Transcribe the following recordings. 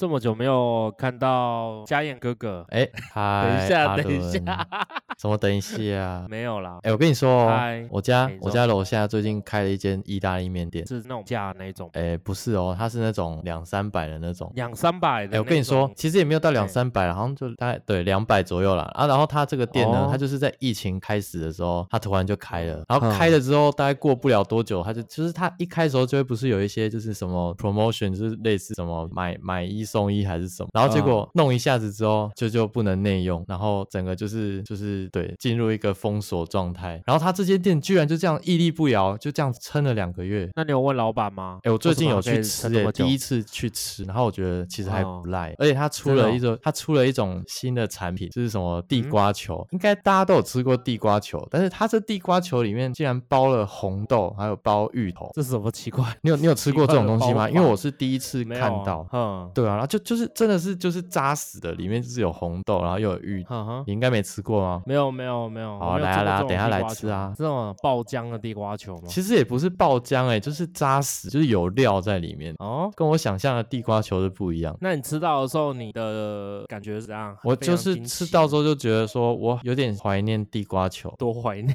这么久没有看到家燕哥哥，哎，嗨，等一下，等一伦下，什么等一下？没有啦，哎，我跟你说哦，我家我家楼下最近开了一间意大利面店。是那种价那种哎，不是哦，它是那种两三百的那种。两三百的。哎，我跟你说，，其实也没有到两哎三百，好像就大概对两百左右啦。啊。然后它这个店呢哦，它就是在疫情开始的时候，它突然就开了。然后嗯开了之后，大概过不了多久，它就就是它一开的时候就会不是有一些就是什么 promotion，就是类似什么买买一送一还是什么。然后结果弄一下子之后，就就不能内用，然后整个就是就是对进入一个封锁状态。然后他这间店居然就这样屹立不摇，就这样撑了两个月。那你有问老板吗？哎、我最近有去吃、第一次去吃，然后我觉得其实还哦不赖，而且他出了一种，他出了一种新的产品，就是什么地嗯瓜球，应该大家都有吃过地瓜球，但是他这地瓜球里面竟然包了红豆，还有包芋头，这是什么奇怪？你有你有吃过这种东西吗？因为我是第一次看到，嗯，对啊，然后就就是真的是就是扎实的，里面就是有红豆，然后又有芋嗯，哼哼，你应该没吃过吗？没有没有没有，没有来啊来啊等下来吃啊这种爆浆的地瓜球吗？其实也不是爆浆哎、就是扎实，就是有料在里面，哦，跟我想象的地瓜球是不一样。那你吃到的时候，你的感觉是怎样？我就是吃到之后就觉得说，我有点怀念地瓜球。多怀念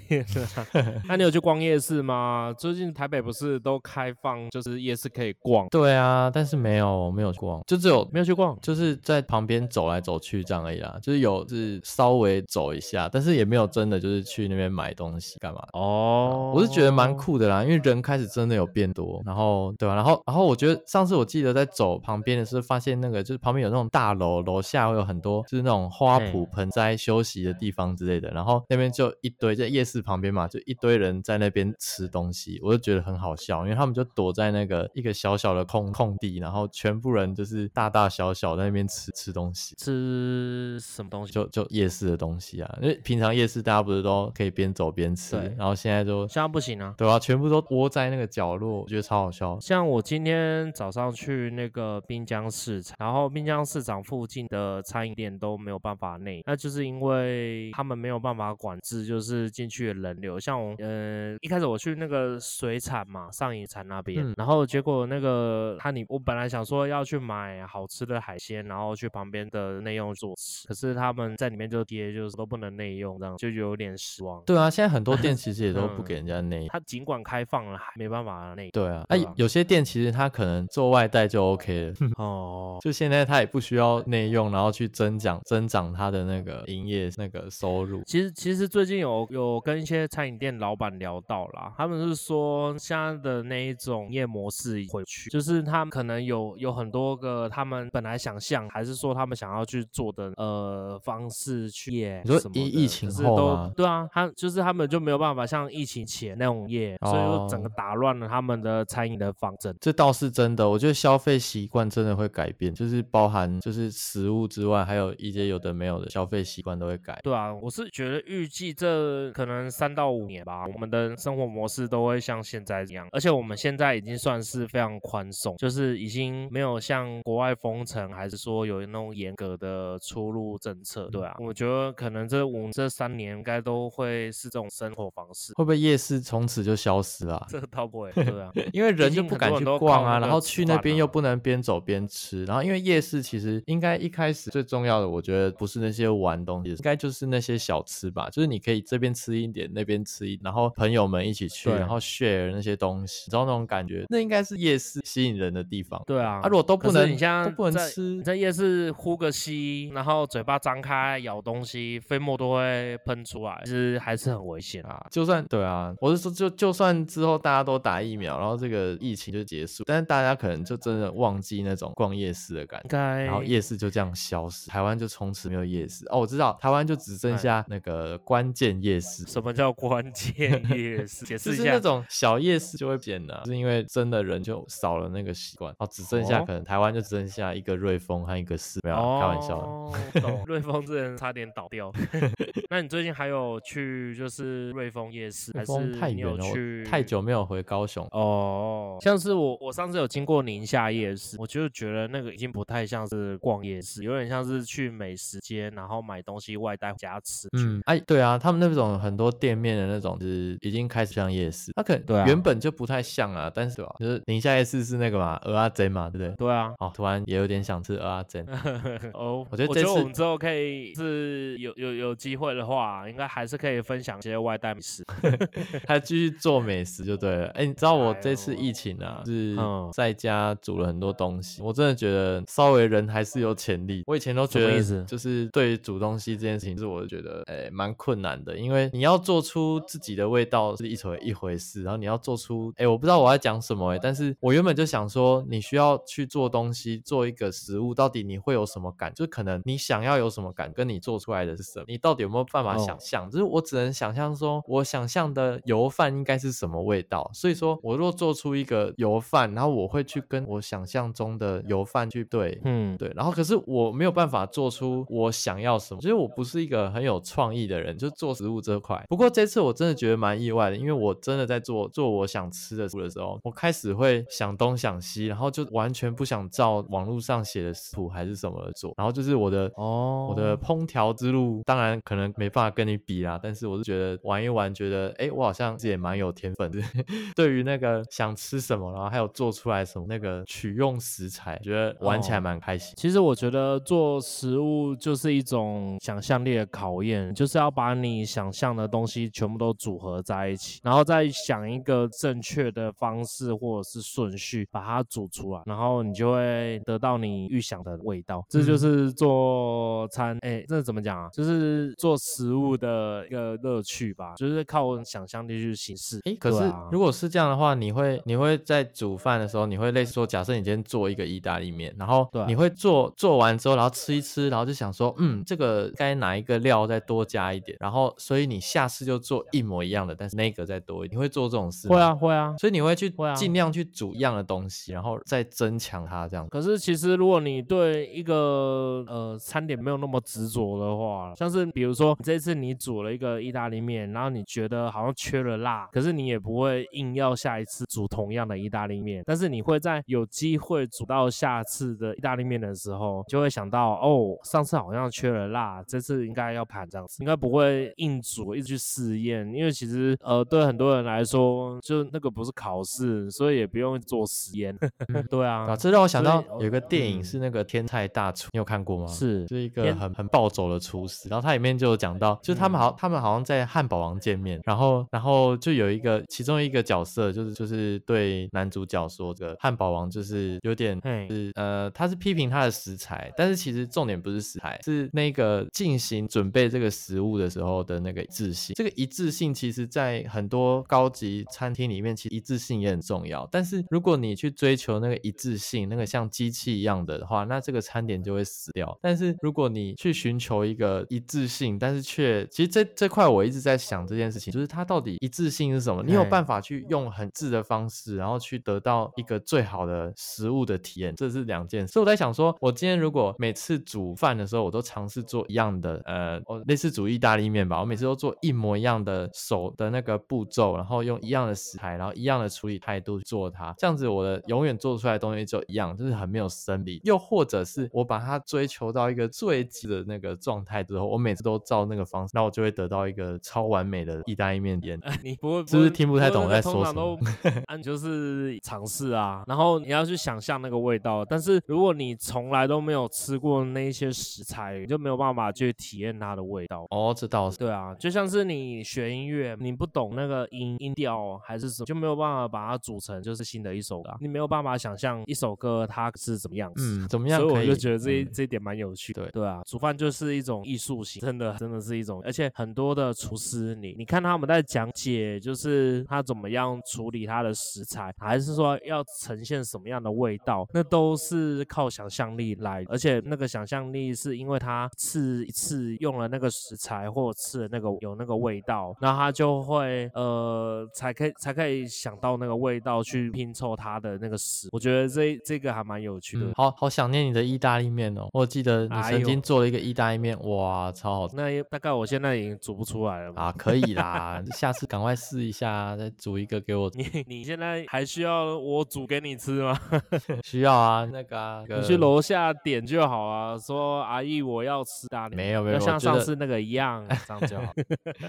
啊！那你有去逛夜市吗？最近台北不是都开放，就是夜市可以逛，对啊，但是没有没有逛，就只有没有去逛？就是在旁边走来走去这样而已啦，就是有是稍微走一下，但是也没有真的就是去那边买东西干嘛的。哦，我是觉得蛮酷的啦，因为人开始真的有变多，然后对吧、然后然后我觉得上次我记得在走旁边的时候，发现那个就是旁边有那种大楼，楼下会有很多就是那种花圃、盆栽休息的地方之类的，然后那边就一堆在夜市旁边嘛，就一堆人在那边吃东西，我就觉得很好笑，因为他们就躲在那个一个小小的空空地，然后全部人就是大大小小在那边吃吃东西。吃什么东西？就就夜市的东西啊，因为平常夜市大家不是都可以边走边吃对，然后现在就现在不行啊。对啊，全部都窝在那个角落，我觉得超好笑。像我今天早上去那个滨江市场，然后滨江市场附近的餐饮店都没有办法内，那就是因为他们没有办法管制，就是进去的人流。像我，呃，一开始我去那个水产嘛，上影产那边，嗯然后结果那个他你，我本来想说要去买好吃的海鲜，然后去旁边的内用做吃，可是他们在里面就贴就是都不能内用，这样就有点失望。对啊，现在很多店其实也 都不嗯给人家内。他尽管开放了，还没办法内。对啊，哎啊有些店其实他可能做外带就 OK 了，哦，就现在他也不需要内用，然后去增长增长他的那个营业那个收入。其实其实最近有有跟一些餐饮店老板聊到啦，他们是说现在的那一种营业模式回去，就是他们可能有有很多个他们本来想象，还是说他们想要去做的呃方式去业你说什么的，疫疫情后吗对啊，他就是他们就没有办法像疫情前那种业，所以就整个哦打乱了他们的餐饮的方针。这倒是真的，我觉得消费习惯真的会改变，就是包含就是食物之外，还有一些有的没有的消费习惯都会改。对啊，我是觉得预计这可能三到五年吧，我们的生活模式都会像现在一样，而且我们现在已经算是非常宽松，就是已经没有像国外封城，还是说有那种严格的出入政策。对啊，我觉得可能这五这三年应该都会是这种生活方式。会不会夜市从此就消失了啊、这个倒不会，对啊，因为人就不敢去逛啊，然后去那边又啊不能边走边吃，然后因为夜市其实应该一开始最重要的，我觉得不是那些玩东西，应该就是那些小吃吧，就是你可以这边吃一点，那边吃一，然后朋友们一起去，然后 share 那些东西，你知道那种感觉，那应该是夜市吸引人的地方。对啊，啊，如果都不能，是你像都不能吃你，在夜市呼个吸，然后嘴巴张开咬东西，飞沫都会喷出来，其实还是很危险啊。啊，就算对啊，我是说就就算之后大家都打疫苗，然后这个疫情就结束，但是大家可能就真的忘记那种逛夜市的感觉。然后夜市就这样消失，台湾就从此没有夜市哦。我知道台湾就只剩哎下那个关键夜市，什么叫关键 夜市？解释一下。就是那种小夜市就会变了，是因为真的人就少了那个习惯，哦，只剩下哦可能台湾就只剩下一个瑞丰和一个市，没有啊开玩笑的。哦，懂。瑞丰之前差点倒掉。那你最近还有去就是瑞丰夜市，还是太远了，去太久没有回高雄。哦，像是我我上次有经过宁夏夜市，我就觉得那个已经不太像是逛夜市，有点像是去美食街，然后买东西外带回家吃。嗯，哎，对啊，他们那种很多店面的那种，就是已经开始像夜市，它可对啊能原本就不太像啊，但是吧，就是宁夏夜市是那个嘛，鹅阿珍嘛，对不对？对啊，哦，突然也有点想吃鹅阿珍。哦，我觉得这次我们之后可以是有有有机会的话，应该还是可以分享一些外带美食。还继续做美食就对了。哎，你知道我这次疫情啊，是嗯在家煮了很多东西，我真的觉得稍微人还是有潜力。我以前都觉得就是对于煮东西这件事情，是我觉得哎蛮困难的，因为你要做出自己的味道是一回一回事，然后你要做出哎我不知道我在讲什么哎，但是我原本就想说，你需要去做东西，做一个食物，到底你会有什么感？就可能你想要有什么感，跟你做出来的是什么，你到底有没有办法哦想象？就是我只能想象说，我想象的油饭应该是什么味道。所以说我若做出一个油饭，然后我会去跟我想象中的油饭去对。嗯，对，然后可是我没有办法做出我想要什么，其实我不是一个很有创意的人，就做食物这块。不过这次我真的觉得蛮意外的，因为我真的在做做我想吃的食物的时候，我开始会想东想西，然后就完全不想照网络上写的食谱还是什么的做，然后就是我的哦，我的烹调之路，当然可能没办法跟你比啦，但是我是觉得玩一玩，觉得哎，诶我好像也蛮有天分的。对于那个想吃什么，然后还有做出来什么那个取用食材，觉得玩起来哦蛮开心。其实我觉得做食物就是一种想象力的考验，就是要把你想象的东西全部都组合在一起，然后再想一个正确的方式或者是顺序把它煮出来，然后你就会得到你预想的味道。这就嗯是做餐，哎，这怎么讲啊？就是做食物的一个乐趣吧，就是靠想象力去形式。哎，可是啊如果是这样的话，你会你会在煮饭的时候，你会类似说，假设你今天做一个意大利面，然后对啊你会做做完之后，然后吃一吃，然后就想说，嗯，这个该哪一个料再多加一点，然后所以你下次就做一模一样的，但是那个再多一点，你会做这种事会啊，会啊，所以你会去尽量去煮一样的东西，然后再增强它这样。可是其实如果你对一个呃餐点没有那么执着的话，像是比如说这次你煮了一个意大利面，然后你觉得好像缺了辣，可是你也不会硬要下一次煮同样的意大利面，但是你会在有机会煮到下次的意大利面的时候，就会想到哦，上次好像缺了辣，这次应该要盘这样子，应该不会硬煮一直去试验，因为其实呃对很多人来说，就那个不是考试，所以也不用做实验。对啊，啊，这让我想到有一个电影嗯是那个《天才大厨》，你有看过吗？是是一个很很暴走的厨师，然后它里面就有讲到，就是他们好，他们好像在汉堡王见面，然后然后就有一个其中一个角色，就是就是对男主角说，这个汉堡王就是有点嘿是呃，他是批评他的食材，但是其实重点不是食材，是那个进行准备这个食物的时候的那个一致性。这个一致性其实在很多高级餐厅里面，其实一致性也很重要。但是如果你去追求那个一致性，那个像机器一样的话，那这个餐点就会死掉。但是如果你去寻求一个一致性，但是却其实这这块我一直在想这件事情，就是它到底一致性是什么？你有办法去用很质的方式，然后去得到一个最好的食物的体验，这是两件事。所以我在想说，我今天如果每次煮饭的时候，我都尝试做一样的，呃，我类似煮意大利面吧，我每次都做一模一样的手的那个步骤，然后用一样的食材，然后一样的处理态度去做它，这样子我的永远做出来的东西就一样，就是很没有生理。又或者是我把它追求到一个最极的那个状态之后，我每次都照那个方式，那我就会得到一个超完美的意大利面点。你不会是不是听不太懂我在说什么通常都 按就是尝试啊，然后你要去想象那个味道。但是如果你从来都没有吃过那一些食材，你就没有办法去体验它的味道。哦，这倒是。对啊，就像是你学音乐，你不懂那个音音调还是什么，就没有办法把它组成就是新的一首歌啊、你没有办法想象一首歌它是怎么样子。嗯，怎么样所以？我就觉得这这一点蛮有趣的。对对啊，煮饭就是一种艺术型，真的真的是一种，而且很多的厨师，你你看他们在讲解，就是他怎么样处理他的食材，还是说要呈现什么样的味道，那都是靠想象力来，而且那个想象力是因为他吃一次用了那个食材或吃了那个有那个味道，那他就会呃才可以才可以想到那个味道去拼凑他的那个食，我觉得这这个还蛮有趣的。嗯，好好想念你的意大利面哦！我记得你曾经做了一个意大利面，哇，超好吃。那也大概我现在已经煮不出来了吧。啊，可以啦，下次赶快试一下，再煮一个给我。你你现在还需要我煮给你吃吗？需要啊，那个啊，你去楼下点就好啊，说阿姨我要吃咖喱，没有没有，像上次那个一样，这样就好。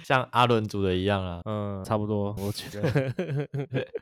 像阿伦煮的一样啊。嗯，差不多，我觉得，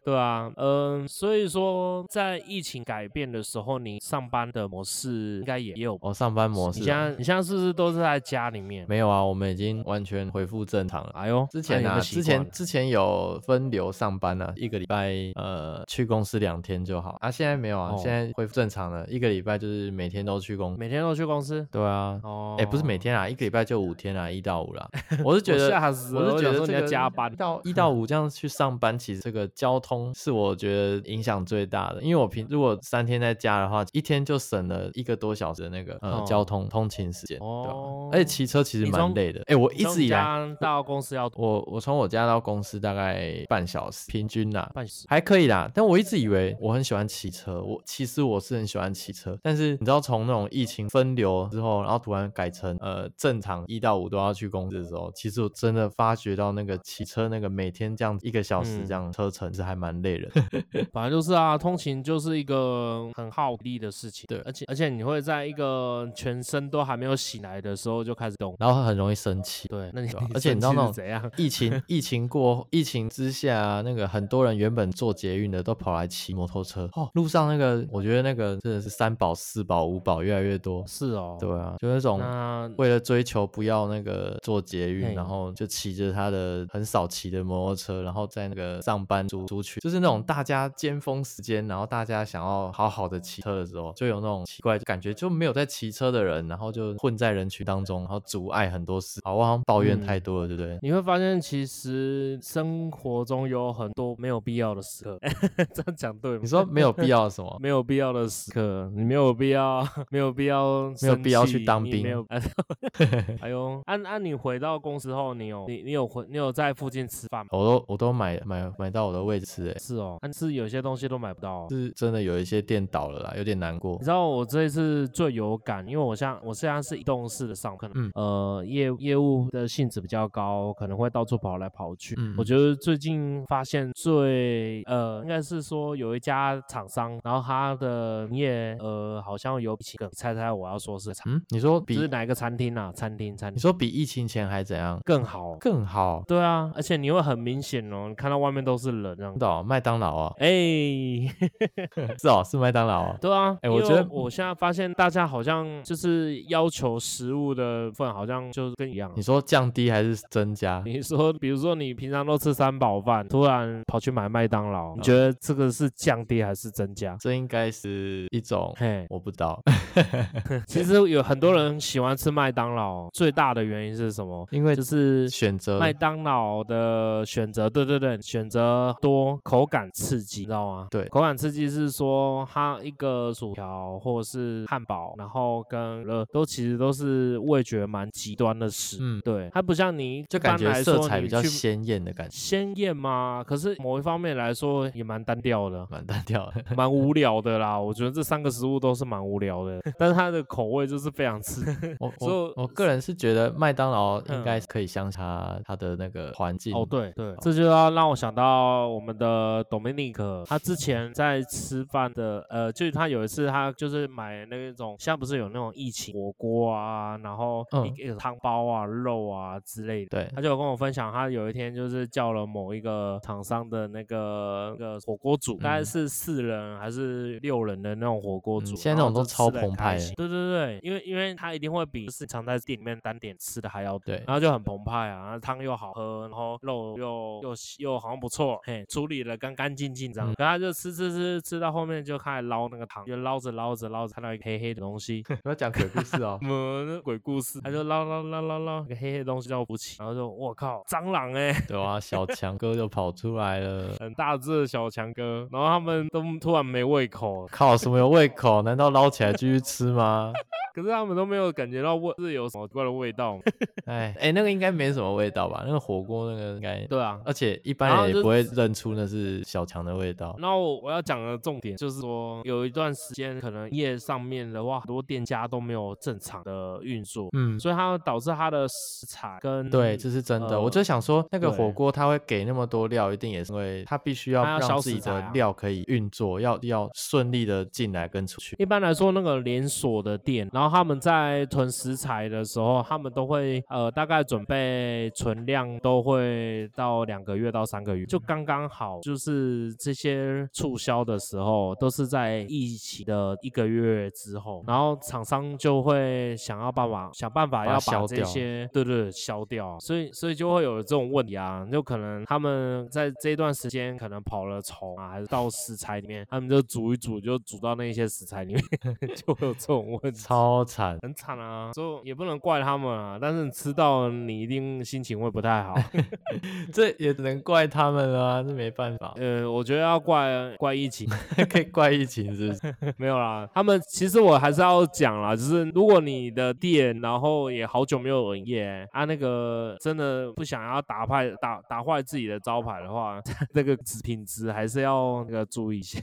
对啊，嗯，所以说在疫情改变的时候，你上班的模式应该也也有。哦，上班模式啊现在你现在是不是都是在家里面？没有啊，我们已经完全恢复正常了。哎呦，之前啊，之前之前有分流上班啊，一个礼拜呃去公司两天就好啊，现在没有啊，哦现在恢复正常了，一个礼拜就是每天都去公。每天都去公司？对啊，哦，哎、不是每天啊，一个礼拜就五天啊，一到五啦。我是觉得，吓死了我是觉得说你要得这个加班到一到五这样去上班，其实这个交通是我觉得影响最大的，因为我平如果三天在家的话，一天就省了一个多小时的那个呃、哦交通通勤时间，对吧？哦而且骑车其实蛮累的。哎、我一直以来，家到公司要我我从我家到公司大概半小时，平均啦。半小时。还可以啦，但我一直以为我很喜欢骑车，我其实我是很喜欢骑车，但是你知道从那种疫情分流之后，然后突然改成呃正常一到五都要去公司的时候，其实我真的发觉到那个骑车那个每天这样一个小时嗯这样车程是还蛮累的。反正就是啊，通勤就是一个很耗力的事情。对而且而且你会在一个全身都还没有醒来的时候就开始动。然后很容易生气。对，那你而且你知道那种怎样？疫情 疫情过疫情之下，那个很多人原本坐捷运的都跑来骑摩托车。哦，路上那个我觉得那个真的是三宝、四宝、五宝越来越多。是哦，对啊，就那种那为了追求不要那个坐捷运，然后就骑着他的很少骑的摩托车，然后在那个上班族族群，就是那种大家尖峰时间，然后大家想要好好的骑车的时候，就有那种奇怪感觉，就没有在骑车的人，然后就混在人群当中，然后阻碍很多事。好，我好像抱怨太嗯多了，对不对？你会发现，其实生活中有很多没有必要的时刻。这样讲对吗？你说没有必要什么？没有必要的时刻，你没有必要，没有必要，没有必要去当兵没有。哎呦，按按你回到公司后，你有你你有回你有在附近吃饭吗？我都我都买买买到我的位置吃，哎，是哦，但是有些东西都买不到哦。是真的有一些店倒了啦，有点难过你。知道我这一次最有感，因为我像我现在是移动式的上课，嗯呃，业业务的性质比较高，可能会到处跑来跑去。嗯我觉得最近发现最呃，应该是说有一家厂商，然后他的营业呃好像有比个，猜猜我要说是厂，嗯，你说比是哪一个餐厅啊？餐厅餐厅你说比疫情前还怎样？更好。更好？对啊，而且你会很明显哦，你看到外面都是人这样知。道麦当劳啊，哎，是哦，是麦当劳啊。对啊，哎我觉得我现在发现大家好像就是要求食物的份好像就是跟一样你。说降低还是增加？你说，比如说你平常都吃三宝饭，突然跑去买麦当劳，你嗯觉得这个是降低还是增加？这应该是一种，嘿，我不知道，其实有很多人喜欢吃麦当劳，最大的原因是什么？因为就是选择麦当劳的选择，对对对，选择多，口感刺激，你知道吗？对口感刺激是说它一个薯条或者是汉堡，然后跟乐都其实都是味觉蛮极端的食，嗯对，它不像你就感觉色彩比较鲜艳的感觉，鲜艳吗？可是某一方面来说也蛮单调的。蛮单调的。蛮无 聊的啦，我觉得这三个食物都是蛮无聊的，但是它的口味就是非常刺激。我我我个人是觉得麦当劳应该嗯可以相差它的那个环境哦，对对，这就要让我想到我们的 Dominic，他之前在吃饭的，呃，就是他有一次他就是买那种，现在不是有那种疫情火锅啊，然后嗯汤包啊、肉啊之类的。对他就有跟我分享，他有一天就是叫了某一个厂商的那个那个火锅煮，大概嗯是四人还是六人的那种火锅煮，嗯现在那种都超澎湃对对对，因为因为他一定会比就是常在店里面单点吃的还要多对然后就很澎湃啊，然后汤又好喝，然后肉又又又好像不错，嘿，处理的干干净净这样。嗯可他就吃吃吃吃到后面就开始捞那个汤，就捞着捞着捞着，看到一个黑黑的东西，不要讲鬼故事哦。么那鬼故事，他就捞捞捞捞捞，一个黑黑的东西叫不起，然后就我靠，蟑螂哎、对啊，小强哥就跑出来了。很大只的小强哥，然后他们都突然没胃口了，靠，什么有胃口？难道捞起来继续吃吗？可是他们都没有感觉到味是有什么怪的味道。哎哎，那个应该没什么味道吧？那个火锅那个应该对啊，而且一般人也不会认出那是小强的味道。然后我要讲的重点就是说，有一段时间可能业上面的话，很多店家都没有正常的运作，嗯，所以它导致它的食材跟对，这是真的。我就想说，那个火锅它会给那么多料，一定也是因为它必须要让自己的料可以运作，要要顺利的进来跟出去。一般来说，那个连锁的店，然后他们在囤食材的时候，他们都会呃大概准备存量都会到两个月到三个月，就刚刚好。就是这些促销的时候，都是在疫情的一个月之后，然后厂商就会想要办法想办法要把这些对对消掉，所以所以就会有这种问题啊，就可能他们在这段时间可能跑了虫啊，还是到食材里面，他们就煮一煮就煮到那些食材里面，就会有这种问题，超惨，很惨啊，就也不能怪他们啊，但是吃到你一定心情会不太好，这也只能怪他们啊，这没办法，呃，我觉得要怪怪疫情，可以怪疫情是不是？没有啦，他们其实我还是要讲啦，就是如果你的店然后也好久没有营业啊，那个真的不想要打坏打打坏自己的招牌的话，那个品质还是要那个注意一下。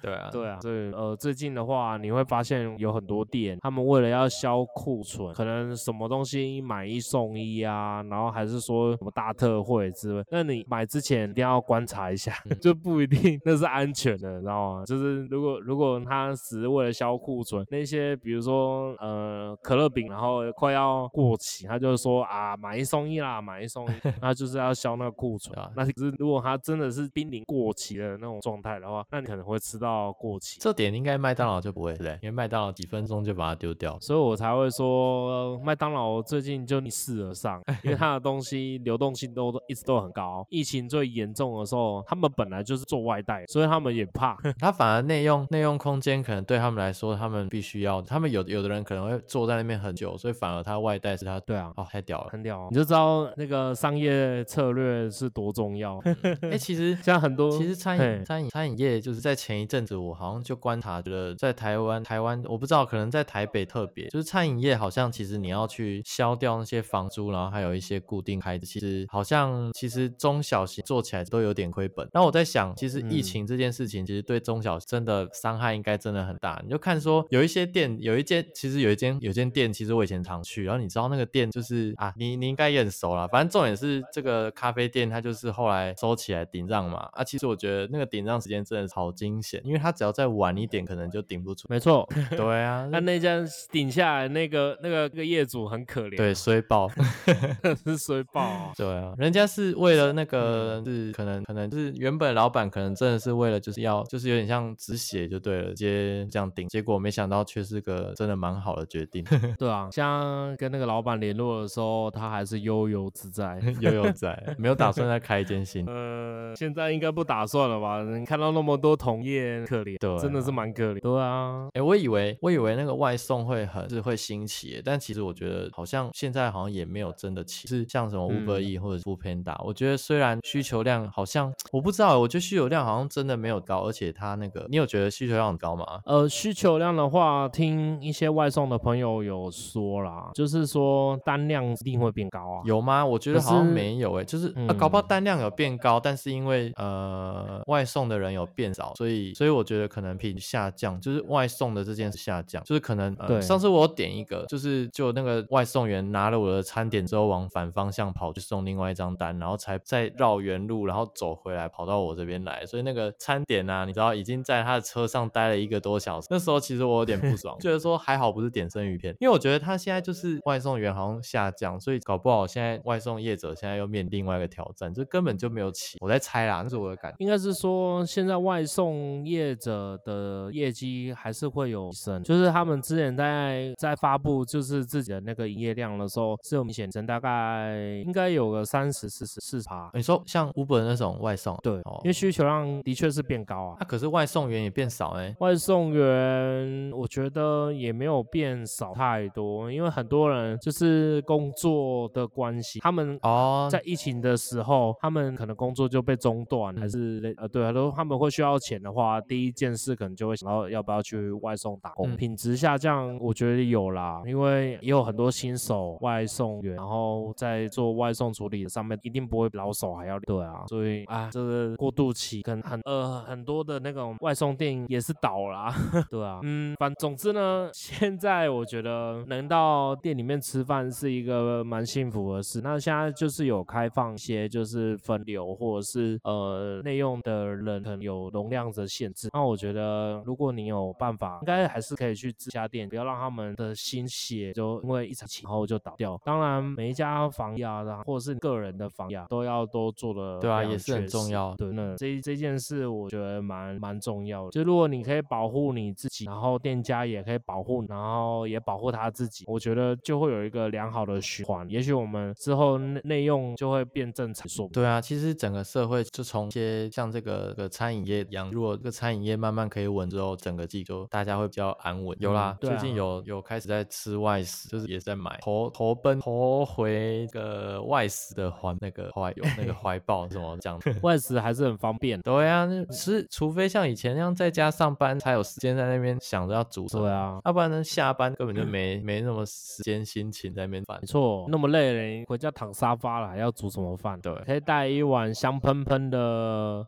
对啊，对啊，所以呃，最近的话你会发现有很多店，他们为了要销库存，可能什么东西买一送一啊，然后还是说什么大特惠之类，那你买之前一定要观察一下，就不一定那是安全的，你知道吗？就是如果如果他只是为了销库存，那些比如说呃可乐饼，然后快要过期，他就说啊买一送一啦，买一送一，那就是要销那个库存啊。那可是如果他真的是濒临过期的那种状态的话，那你可能会吃到过期。这点应该麦当劳就不会对，因为麦当劳几分钟就把它丢掉，所以我才会说麦当劳最近就逆势而上，因为它的东西流动性都一直都很高。疫情最严重的时候，他们本来就是做外带，所以他们也怕。他反而内用内用空间可能对他们来说，他们必须要，他们有有的人可能会坐在那边很久，所以反而他外带是他对啊，哦太屌了，很屌，你就知道那个商业策略是多重要。哎，其实 像很多其实餐饮餐饮餐饮业就是在前一阵子，我好像就观察觉得在台湾台湾我不知道，可能在台北特别，就是餐饮业好像其实你要去消掉那些房租，然后还有一些固定开支，其实好像其实中小型做起来都有点亏本。那我在想，其实疫情这件事情其实对中小真的伤害应该真的很大。你就看说有一些店，有一间其实有一间有间店，其实我以前常去，然后你知道那个店就是啊，你你应该也很熟了。反正重点是这个咖啡店，它就是后来收起来顶账嘛。啊，其实我觉得那个顶账时间真的好惊险，因为它只要再晚一点，可能就顶不住。没错，对啊，那那家顶下来那个那个那个业主很可怜，对，衰爆，是衰爆。对啊，人家是为了那个是可能可能就是原本老板可能真的是为了就是要就是有点像止血就对了，直接这样顶，结果没想到却是个真的蛮好的决定。对啊，像跟那个老板联络的时候，他还是悠游自在，悠游在，没有打算再开一间新。呃，现在应该不打算了吧？你看到那么多同业，可怜，对，真的是蛮可怜。对啊，哎，我以为我以为那个外送会很是会兴起，但其实我觉得好像现在好像也没有真的起，是像什么 Uber E 或者 f o o Panda，我觉得虽然需求量好像我不知道，我觉得需求量好像真的没有高，而且它那个你有觉得需求量很高吗？呃，需求量的话，听一些外送的朋友有说啦，就是说单量一定会变高啊。有吗？我觉得好像没有诶，就是啊，搞不好单量有变高，但是因为呃外送的人有变少，所以所以我觉得可能品下降，就是外送的这件事下降，就是可能对。上次我点一个，就是就那个外送员拿了我的餐点之后往反方向跑去送另外一张单，然后才再绕原路，然后走回来跑到我这边来，所以那个餐点啊，你知道已经在他的车上待了一个多小时。那时候其实我有点不爽，觉得说还好不是点生鱼片，因为我觉得他现在就是外送员好像下降，所以搞不好现在外送业者现在又面临另外一个挑战，就根本就没有起。我在猜啦，那是我的感觉，应该是说现在外送业者的业绩还是会有升，就是他们之前在在发布就是自己的那个营业量的时候是有明显增，大概应该有个三十四十四趴。你说像 Uber 那种外送，对，哦因为需求量的确是变高啊。那可是外送员也变少哎，外送员我觉得也没有变少太多，因为很多人就是工作的关系，他们哦在疫情的时候，他们可能工作就被中断，还是呃对啊，都他们会需要钱的话，第一件事可能就会想到要不要去外送打工，品质下降。像我觉得有啦，因为也有很多新手外送员，然后在做外送处理的上面，一定不会老手还要对啊，所以啊，这个过渡期可能很呃很多的那种外送店也是倒啦，对啊，嗯，反总之呢，现在我觉得能到店里面吃饭是一个蛮幸福的事。那现在就是有开放一些就是分流或者是呃内用的人可能有容量的限制，那我觉得如果你有办法，应该还是可以去自家店，不要让他们的心血就因为一场起然后就倒掉。当然每一家房压啊，或者是个人的房压都要都做的对啊，也是很重要。对，那这这件事我觉得蛮蛮重要的。就如果你可以保护你自己，然后店家也可以保护，然后也保护他自己，我觉得就会有一个良好的循环。也许我们之后内内用就会变正常。说对啊，其实整个社会就从一些像这个个餐饮业一样，如果这个餐饮业慢慢可以稳之后，整个季就大家会比较安稳。有啦，最近有有开始在吃外食，就是也在买投投奔投回个外食的怀那个怀有那个 怀抱什么这样。外食还是很方便。对啊，是除非像以前那样在家上班才有时间在那边想着要煮。对啊，要不然呢下班根本就 没没那么时间心情在那边饭。没错，那么累了，回家躺沙发了，还要煮什么饭？对，可以带一碗香喷喷的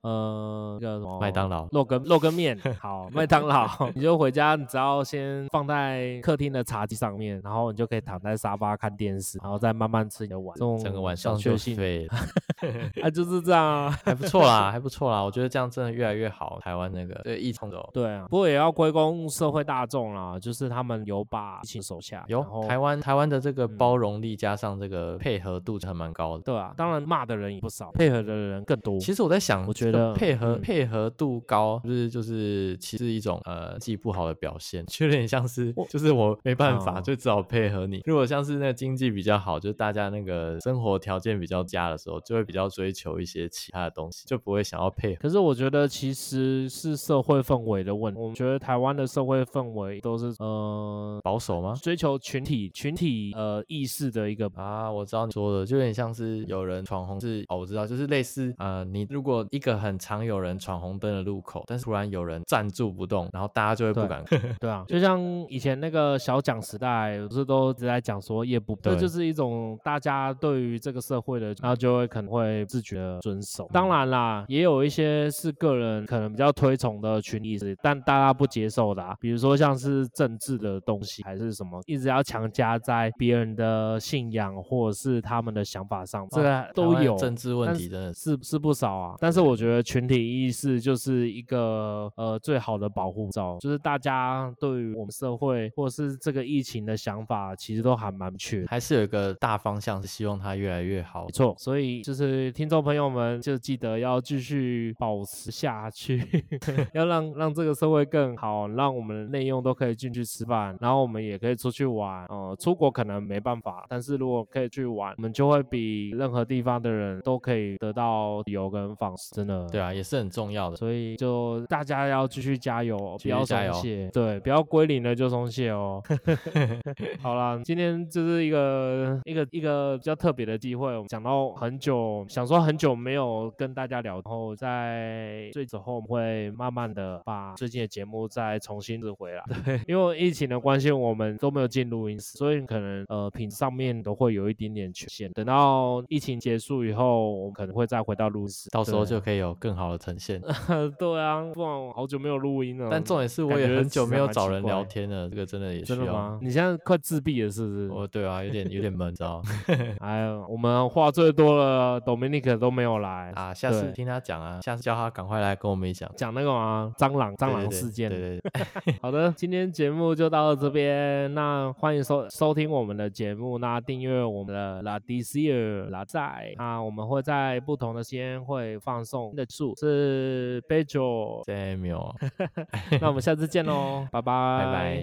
呃那个什么麦当劳肉羹肉羹面。好，麦当劳，你就回家，你只要先放在客厅的茶几上面，然后你就可以躺在沙发看电视，然后再慢慢吃你的晚，整个晚上就废了。啊，就是这样啊，还不错啦，还不错啦。我觉得这样真的越来越好。台湾那个对疫情的，对啊，不过也要归功社会大众啦，就是他们有把疫情手下。有台湾台湾的这个包容力加上这个配合度还蛮高的。对啊，当然骂的人也不少，配合的人更多。其实我在想，我觉得配合配合度高，就是就是其实一种呃既不好的表现，有点像是就是我没办法，就只好配合你。如果像是那个经济比较好，就大家那个生活条件比较佳的时候，就会比较追求一些其他的东西，就不会想要配合。可是我觉得其实是社会氛围的问题。我觉得台湾的社会氛围都是呃保守吗？追求群体群体呃意识的一个啊，我知道你说的，就有点像是有人闯红是哦，我知道，就是类似呃，你如果一个很常有人闯红灯的路口，但是突然有人站住不动，然后大家就会不敢。对啊，就像以前那个小蒋时代，不是都一直在讲说夜不，这就是一种大家对于这个社会的，然后就会可能会自觉的遵守。当然啦，也有一些是个人可能比较推崇的群意识，但大家不接受的，啊，比如说像是政治的东西，还是什么，一直要强加在别人的信仰或者是他们的想法上，这个都有政治问题，真的是。是不少啊。但是我觉得群体意识就是一个呃最好的保护罩，就是大家对于我们社会或者是这个疫情的想法，其实都还蛮缺，还是有一个大方向，是希望它越来越好。没错，所以就是听众朋友们就记得要继续保持下去，要让让这个社会更好，让我们内用都可以进去吃饭，然后我们也可以出去玩。呃，出国可能没办法，但是如果可以去玩，我们就会比任何地方的人都可以得到旅游跟放松，真的。对啊，也是很重要的。所以就大家要继续加油，不要松懈。对，不要归零了就松懈哦。好了，今天就是一个一个一个比较特别的机会，我们讲到很久，想说很久没有跟大家聊，然后在最之后我们会慢慢的把最近的节目再重新拾回来。对，因为疫情的关系，我们都没有进录音室，所以可能呃品上面都会有一点点缺陷。等到疫情结束以后，我们可能会再回到录音室，到时候就可以有更好的呈现。对啊，不然好久没有录音了。但重点是我也很久没有找人聊天了，这个真的也需要。你现在快自闭了是不是？哦，对啊，有点有点闷，知道 哎呦，我们话最多了，Dominic 都没有来啊，下次听他讲啊，下次叫他赶快来跟我们一讲，讲那个啊，蟑螂蟑螂事件。对对对。好的，今天节目就到这边，那欢迎收收听我们的节目，那订阅我们的 La d c i r La 在啊，我们会在不同的时间会放送的数是 b e j o Samuel，那我们下次见喽，拜拜拜拜。